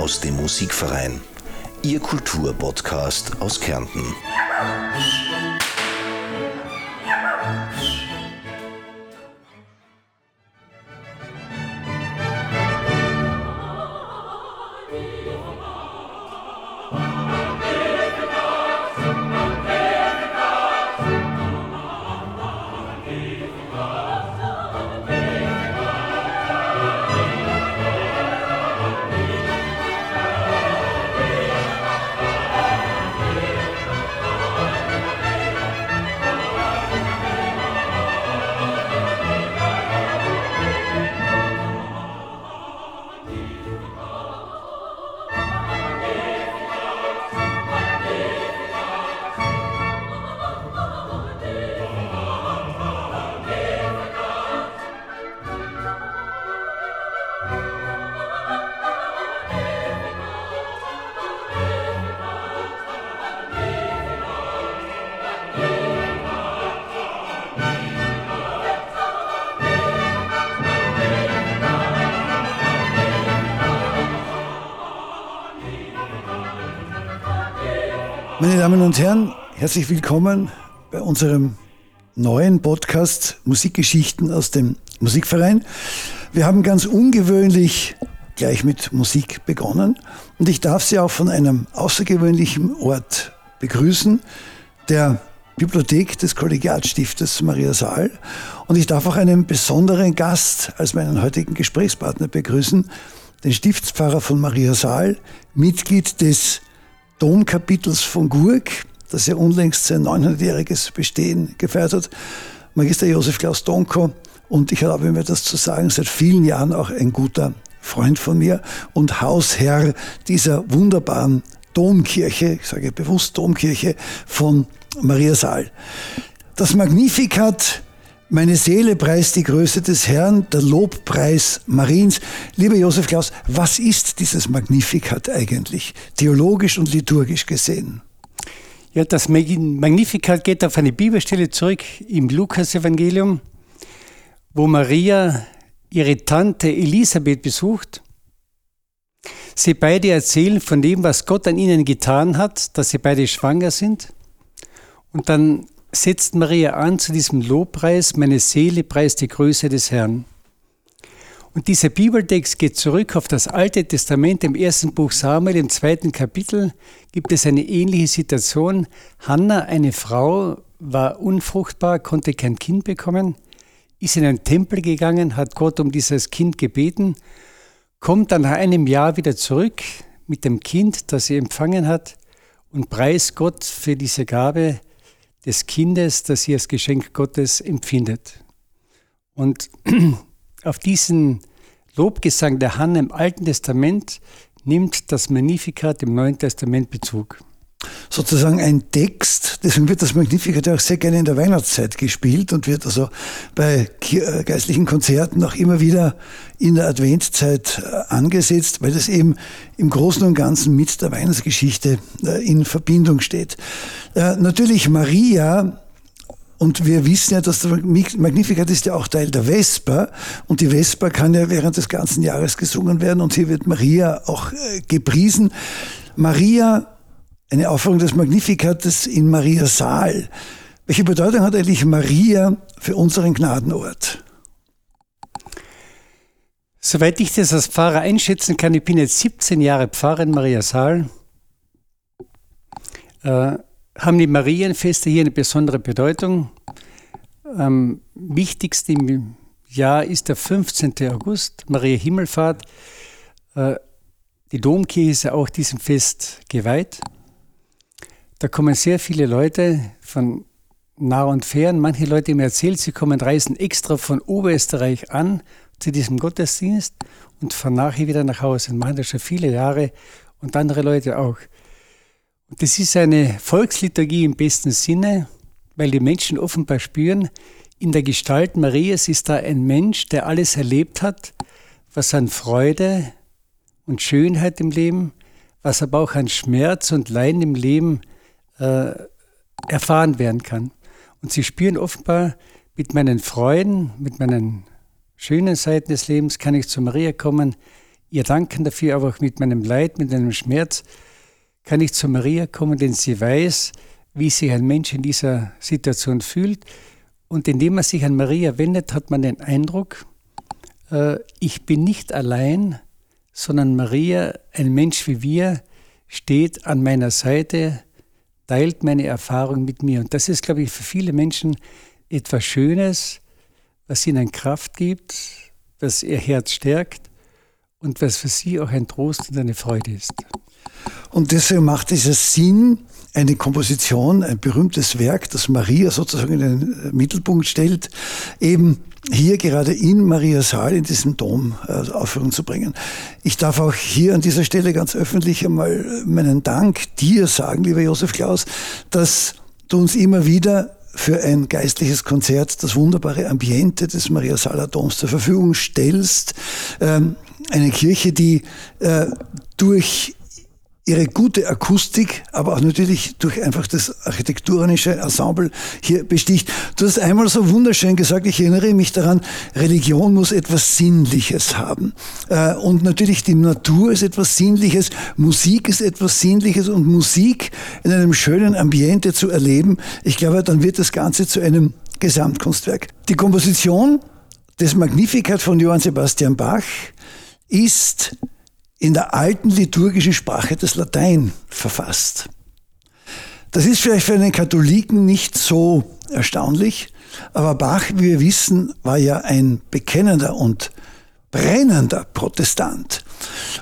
Aus dem Musikverein. Ihr Kulturpodcast aus Kärnten. Meine Damen und Herren, herzlich willkommen bei unserem neuen Podcast Musikgeschichten aus dem Musikverein. Wir haben ganz ungewöhnlich gleich mit Musik begonnen und ich darf Sie auch von einem außergewöhnlichen Ort begrüßen, der Bibliothek des Kollegiatstiftes Maria Saal. Und ich darf auch einen besonderen Gast als meinen heutigen Gesprächspartner begrüßen, den Stiftspfarrer von Maria Saal, Mitglied des Domkapitels von Gurk, das ja unlängst sein 900-jähriges Bestehen gefeiert hat, Magister Josef Klaus Donko. Und ich erlaube mir das zu sagen, seit vielen Jahren auch ein guter Freund von mir und Hausherr dieser wunderbaren Domkirche, ich sage bewusst Domkirche von Maria Saal. Das Magnificat meine Seele preist die Größe des Herrn, der Lobpreis Mariens. Lieber Josef Klaus, was ist dieses Magnificat eigentlich, theologisch und liturgisch gesehen? Ja, das Magnificat geht auf eine Bibelstelle zurück im Lukas-Evangelium, wo Maria ihre Tante Elisabeth besucht. Sie beide erzählen von dem, was Gott an ihnen getan hat, dass sie beide schwanger sind. Und dann setzt Maria an zu diesem Lobpreis, meine Seele preist die Größe des Herrn. Und dieser Bibeltext geht zurück auf das Alte Testament. Im ersten Buch Samuel, im zweiten Kapitel, gibt es eine ähnliche Situation. Hannah, eine Frau, war unfruchtbar, konnte kein Kind bekommen, ist in einen Tempel gegangen, hat Gott um dieses Kind gebeten, kommt dann nach einem Jahr wieder zurück mit dem Kind, das sie empfangen hat und preist Gott für diese Gabe des Kindes, das sie als Geschenk Gottes empfindet. Und auf diesen Lobgesang der Hanna im Alten Testament nimmt das Magnificat im Neuen Testament Bezug sozusagen ein Text, deswegen wird das Magnificat auch sehr gerne in der Weihnachtszeit gespielt und wird also bei äh, geistlichen Konzerten auch immer wieder in der Adventzeit äh, angesetzt, weil das eben im Großen und Ganzen mit der Weihnachtsgeschichte äh, in Verbindung steht. Natürlich Maria und wir wissen ja, dass der Magnificat ist ja auch Teil der Vesper. Und die Vesper kann ja während des ganzen Jahres gesungen werden. Und hier wird Maria auch gepriesen. Maria eine Aufführung des Magnificates in Maria Saal. Welche Bedeutung hat eigentlich Maria für unseren Gnadenort? Soweit ich das als Pfarrer einschätzen kann, ich bin jetzt 17 Jahre Pfarrer in Maria Saal, äh, haben die Marienfeste hier eine besondere Bedeutung. Am wichtigsten im Jahr ist der 15. August, Maria Himmelfahrt. Äh, die Domkirche ist ja auch diesem Fest geweiht. Da kommen sehr viele Leute von nah und fern. Manche Leute mir erzählt, sie kommen, reisen extra von Oberösterreich an zu diesem Gottesdienst und fahren nachher wieder nach Hause und machen das schon viele Jahre und andere Leute auch. Und das ist eine Volksliturgie im besten Sinne, weil die Menschen offenbar spüren, in der Gestalt Marias ist da ein Mensch, der alles erlebt hat, was an Freude und Schönheit im Leben, was aber auch an Schmerz und Leiden im Leben äh, erfahren werden kann. Und sie spüren offenbar, mit meinen Freuden, mit meinen schönen Seiten des Lebens kann ich zu Maria kommen. ihr danken dafür, aber auch mit meinem Leid, mit meinem Schmerz, kann ich zu Maria kommen, denn sie weiß, wie sich ein Mensch in dieser Situation fühlt. Und indem man sich an Maria wendet, hat man den Eindruck, äh, ich bin nicht allein, sondern Maria, ein Mensch wie wir, steht an meiner Seite, teilt meine Erfahrung mit mir. Und das ist, glaube ich, für viele Menschen etwas Schönes, was ihnen Kraft gibt, was ihr Herz stärkt und was für sie auch ein Trost und eine Freude ist. Und deswegen macht es Sinn, eine Komposition, ein berühmtes Werk, das Maria sozusagen in den Mittelpunkt stellt, eben hier gerade in Maria Saal in diesem Dom äh, Aufführung zu bringen. Ich darf auch hier an dieser Stelle ganz öffentlich einmal meinen Dank dir sagen, lieber Josef Klaus, dass du uns immer wieder für ein geistliches Konzert das wunderbare Ambiente des Maria Sala Doms zur Verfügung stellst. Ähm, eine Kirche, die äh, durch ihre gute Akustik, aber auch natürlich durch einfach das architektonische Ensemble hier besticht. Du hast einmal so wunderschön gesagt, ich erinnere mich daran, Religion muss etwas Sinnliches haben. Äh, und natürlich die Natur ist etwas Sinnliches, Musik ist etwas Sinnliches und Musik in einem schönen Ambiente zu erleben, ich glaube, dann wird das Ganze zu einem Gesamtkunstwerk. Die Komposition des Magnificat von Johann Sebastian Bach ist in der alten liturgischen Sprache des Latein verfasst. Das ist vielleicht für einen Katholiken nicht so erstaunlich, aber Bach, wie wir wissen, war ja ein bekennender und brennender Protestant.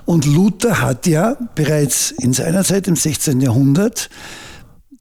Und Luther hat ja bereits in seiner Zeit im 16. Jahrhundert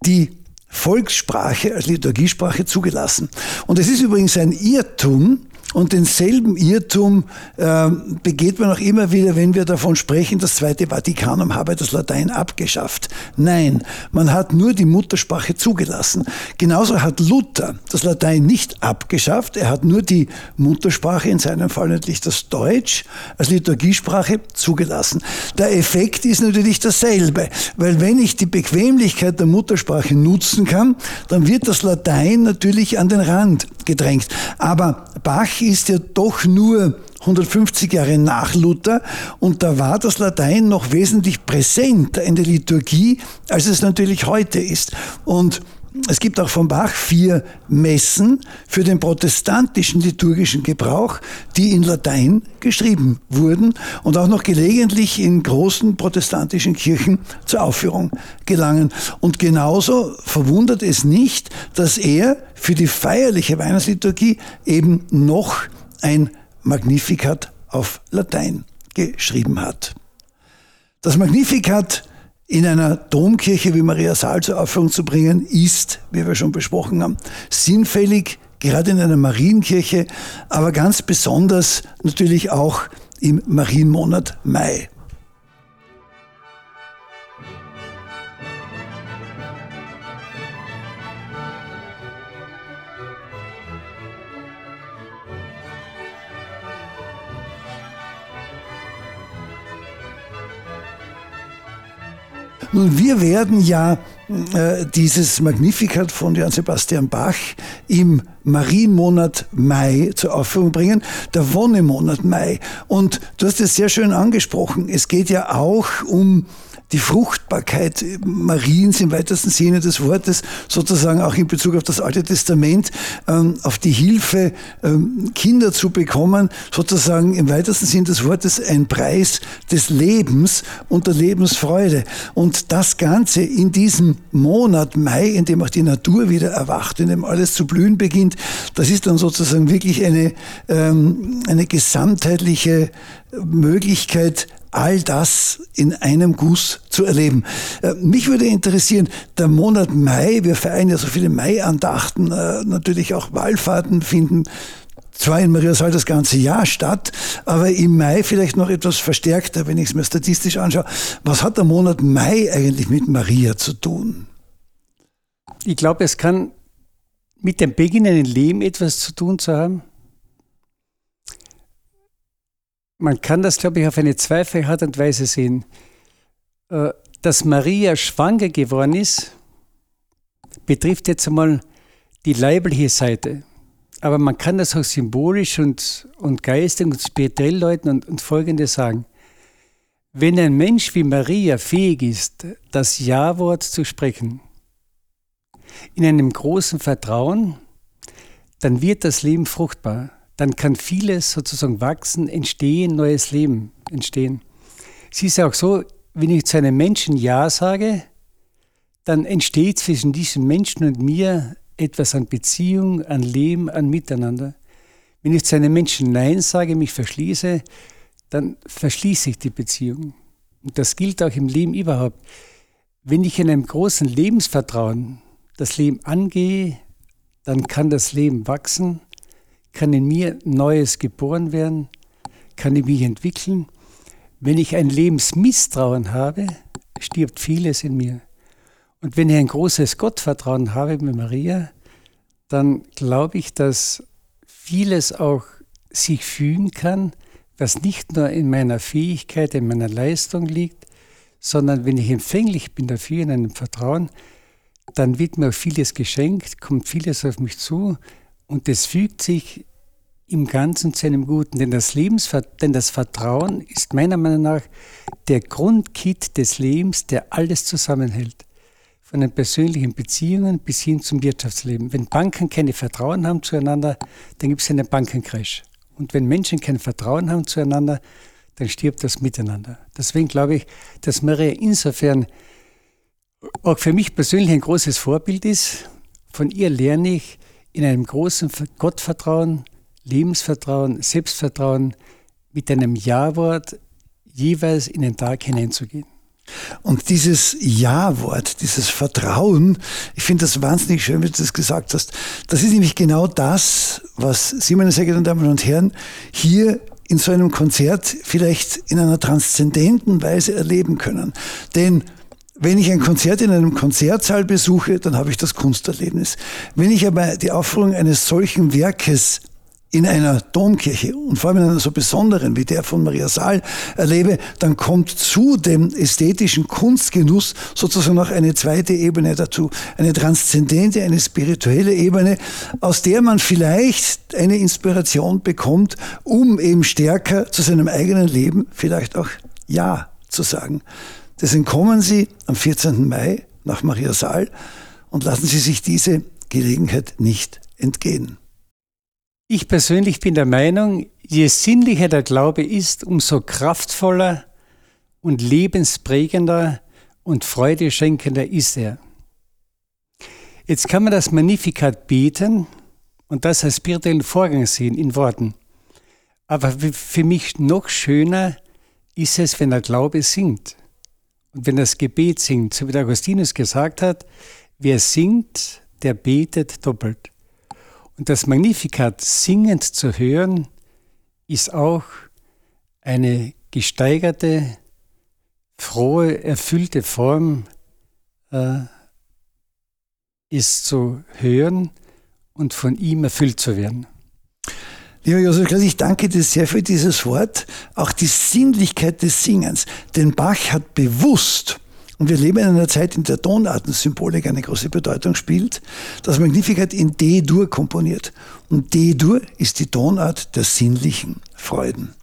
die Volkssprache als Liturgiesprache zugelassen. Und es ist übrigens ein Irrtum, und denselben Irrtum äh, begeht man auch immer wieder, wenn wir davon sprechen, das Zweite Vatikanum habe das Latein abgeschafft. Nein, man hat nur die Muttersprache zugelassen. Genauso hat Luther das Latein nicht abgeschafft, er hat nur die Muttersprache, in seinem Fall natürlich das Deutsch, als Liturgiesprache zugelassen. Der Effekt ist natürlich dasselbe, weil wenn ich die Bequemlichkeit der Muttersprache nutzen kann, dann wird das Latein natürlich an den Rand gedrängt. Aber Bach ist ja doch nur 150 Jahre nach Luther und da war das Latein noch wesentlich präsenter in der Liturgie, als es natürlich heute ist. Und es gibt auch von Bach vier Messen für den protestantischen liturgischen Gebrauch, die in Latein geschrieben wurden und auch noch gelegentlich in großen protestantischen Kirchen zur Aufführung gelangen. Und genauso verwundert es nicht, dass er für die feierliche Weihnachtsliturgie eben noch ein Magnificat auf Latein geschrieben hat. Das Magnificat in einer Domkirche wie Maria Saal zur Aufführung zu bringen, ist, wie wir schon besprochen haben, sinnfällig, gerade in einer Marienkirche, aber ganz besonders natürlich auch im Marienmonat Mai. Nun, wir werden ja äh, dieses Magnificat von Johann Sebastian Bach im Marienmonat Mai zur Aufführung bringen, der Wonnemonat Mai. Und du hast es sehr schön angesprochen. Es geht ja auch um die Fruchtbarkeit Mariens im weitesten Sinne des Wortes, sozusagen auch in Bezug auf das Alte Testament, ähm, auf die Hilfe, ähm, Kinder zu bekommen, sozusagen im weitesten Sinne des Wortes ein Preis des Lebens und der Lebensfreude. Und das Ganze in diesem Monat Mai, in dem auch die Natur wieder erwacht, in dem alles zu blühen beginnt, das ist dann sozusagen wirklich eine, ähm, eine gesamtheitliche Möglichkeit, all das in einem Guss zu erleben. Äh, mich würde interessieren, der Monat Mai, wir feiern ja so viele Mai-Andachten, äh, natürlich auch Wallfahrten finden zwar in Mariasal das ganze Jahr statt, aber im Mai vielleicht noch etwas verstärkter, wenn ich es mir statistisch anschaue. Was hat der Monat Mai eigentlich mit Maria zu tun? Ich glaube, es kann mit dem beginnenden Leben etwas zu tun zu haben. man kann das, glaube ich, auf eine zweifache Art und Weise sehen. Äh, dass Maria schwanger geworden ist, betrifft jetzt einmal die leibliche Seite. Aber man kann das auch symbolisch und, und geistig und spirituell deuten und, und Folgendes sagen. Wenn ein Mensch wie Maria fähig ist, das Ja-Wort zu sprechen, in einem großen Vertrauen, dann wird das Leben fruchtbar. Dann kann vieles sozusagen wachsen, entstehen, neues Leben entstehen. Es ist ja auch so, wenn ich zu einem Menschen Ja sage, dann entsteht zwischen diesem Menschen und mir etwas an Beziehung, an Leben, an Miteinander. Wenn ich zu einem Menschen Nein sage, mich verschließe, dann verschließe ich die Beziehung. Und das gilt auch im Leben überhaupt. Wenn ich in einem großen Lebensvertrauen das Leben angehe, dann kann das Leben wachsen, kann in mir Neues geboren werden, kann ich mich entwickeln. Wenn ich ein Lebensmisstrauen habe, stirbt vieles in mir. Und wenn ich ein großes Gottvertrauen habe mit Maria, dann glaube ich, dass vieles auch sich fügen kann, was nicht nur in meiner Fähigkeit, in meiner Leistung liegt, sondern wenn ich empfänglich bin dafür, in einem Vertrauen, dann wird mir vieles geschenkt, kommt vieles auf mich zu und es fügt sich im Ganzen zu einem Guten. Denn das, denn das Vertrauen ist meiner Meinung nach der Grundkit des Lebens, der alles zusammenhält. Von den persönlichen Beziehungen bis hin zum Wirtschaftsleben. Wenn Banken keine Vertrauen haben zueinander, dann gibt es einen Bankencrash. Und wenn Menschen kein Vertrauen haben zueinander, dann stirbt das Miteinander. Deswegen glaube ich, dass Maria insofern auch für mich persönlich ein großes Vorbild ist. Von ihr lerne ich in einem großen Gottvertrauen, Lebensvertrauen, Selbstvertrauen mit einem Ja-Wort jeweils in den Tag hineinzugehen. Und dieses Ja-Wort, dieses Vertrauen, ich finde das wahnsinnig schön, wie du das gesagt hast. Das ist nämlich genau das, was Sie, meine sehr geehrten Damen und Herren, hier in so einem Konzert vielleicht in einer transzendenten Weise erleben können. Denn wenn ich ein Konzert in einem Konzertsaal besuche, dann habe ich das Kunsterlebnis. Wenn ich aber die Aufführung eines solchen Werkes in einer Domkirche und vor allem in einer so besonderen wie der von Maria Saal erlebe, dann kommt zu dem ästhetischen Kunstgenuss sozusagen noch eine zweite Ebene dazu. Eine transzendente, eine spirituelle Ebene, aus der man vielleicht eine Inspiration bekommt, um eben stärker zu seinem eigenen Leben vielleicht auch Ja zu sagen. Deswegen kommen Sie am 14. Mai nach Maria Saal und lassen Sie sich diese Gelegenheit nicht entgehen. Ich persönlich bin der Meinung, je sinnlicher der Glaube ist, umso kraftvoller und lebensprägender und freudeschenkender ist er. Jetzt kann man das Magnificat beten und das als spirituellen Vorgang sehen in Worten. Aber für mich noch schöner ist es, wenn der Glaube singt. Und wenn das Gebet singt, so wie der Augustinus gesagt hat, wer singt, der betet doppelt. Und das Magnificat singend zu hören, ist auch eine gesteigerte, frohe, erfüllte Form, äh, ist zu hören und von ihm erfüllt zu werden. Lieber Josef Klaas, ich danke dir sehr für dieses Wort, auch die Sinnlichkeit des Singens. Denn Bach hat bewusst, und wir leben in einer Zeit, in der Tonartensymbolik eine große Bedeutung spielt, das Magnificat in D-Dur komponiert. Und D-Dur ist die Tonart der sinnlichen Freuden.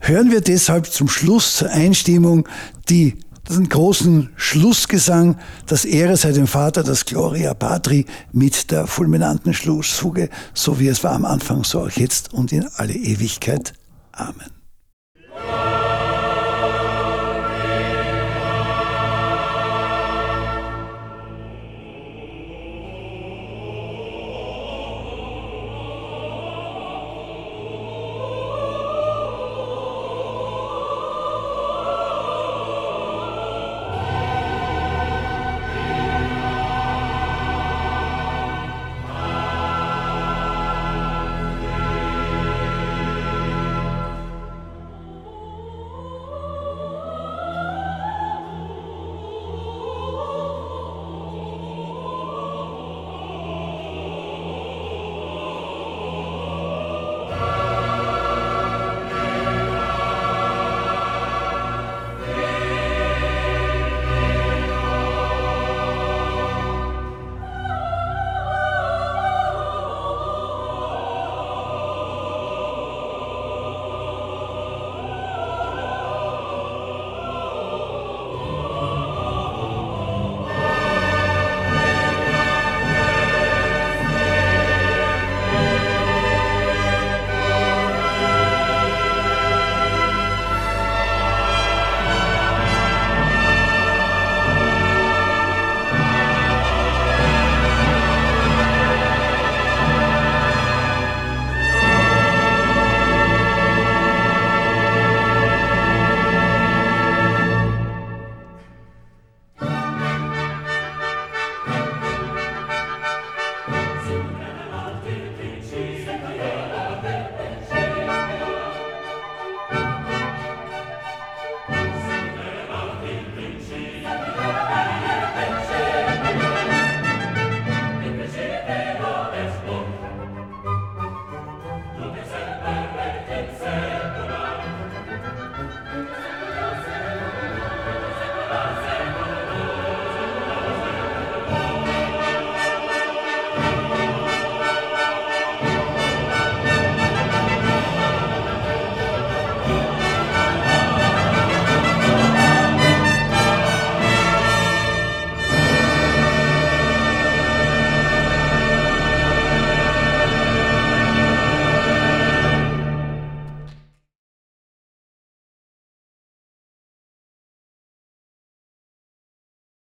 Hören wir deshalb zum Schluss zur Einstimmung die den großen Schlussgesang, das Ehre sei dem Vater, das Gloria Patri mit der fulminanten Schlussfuge, so wie es war am Anfang, so auch jetzt und in alle Ewigkeit. Amen.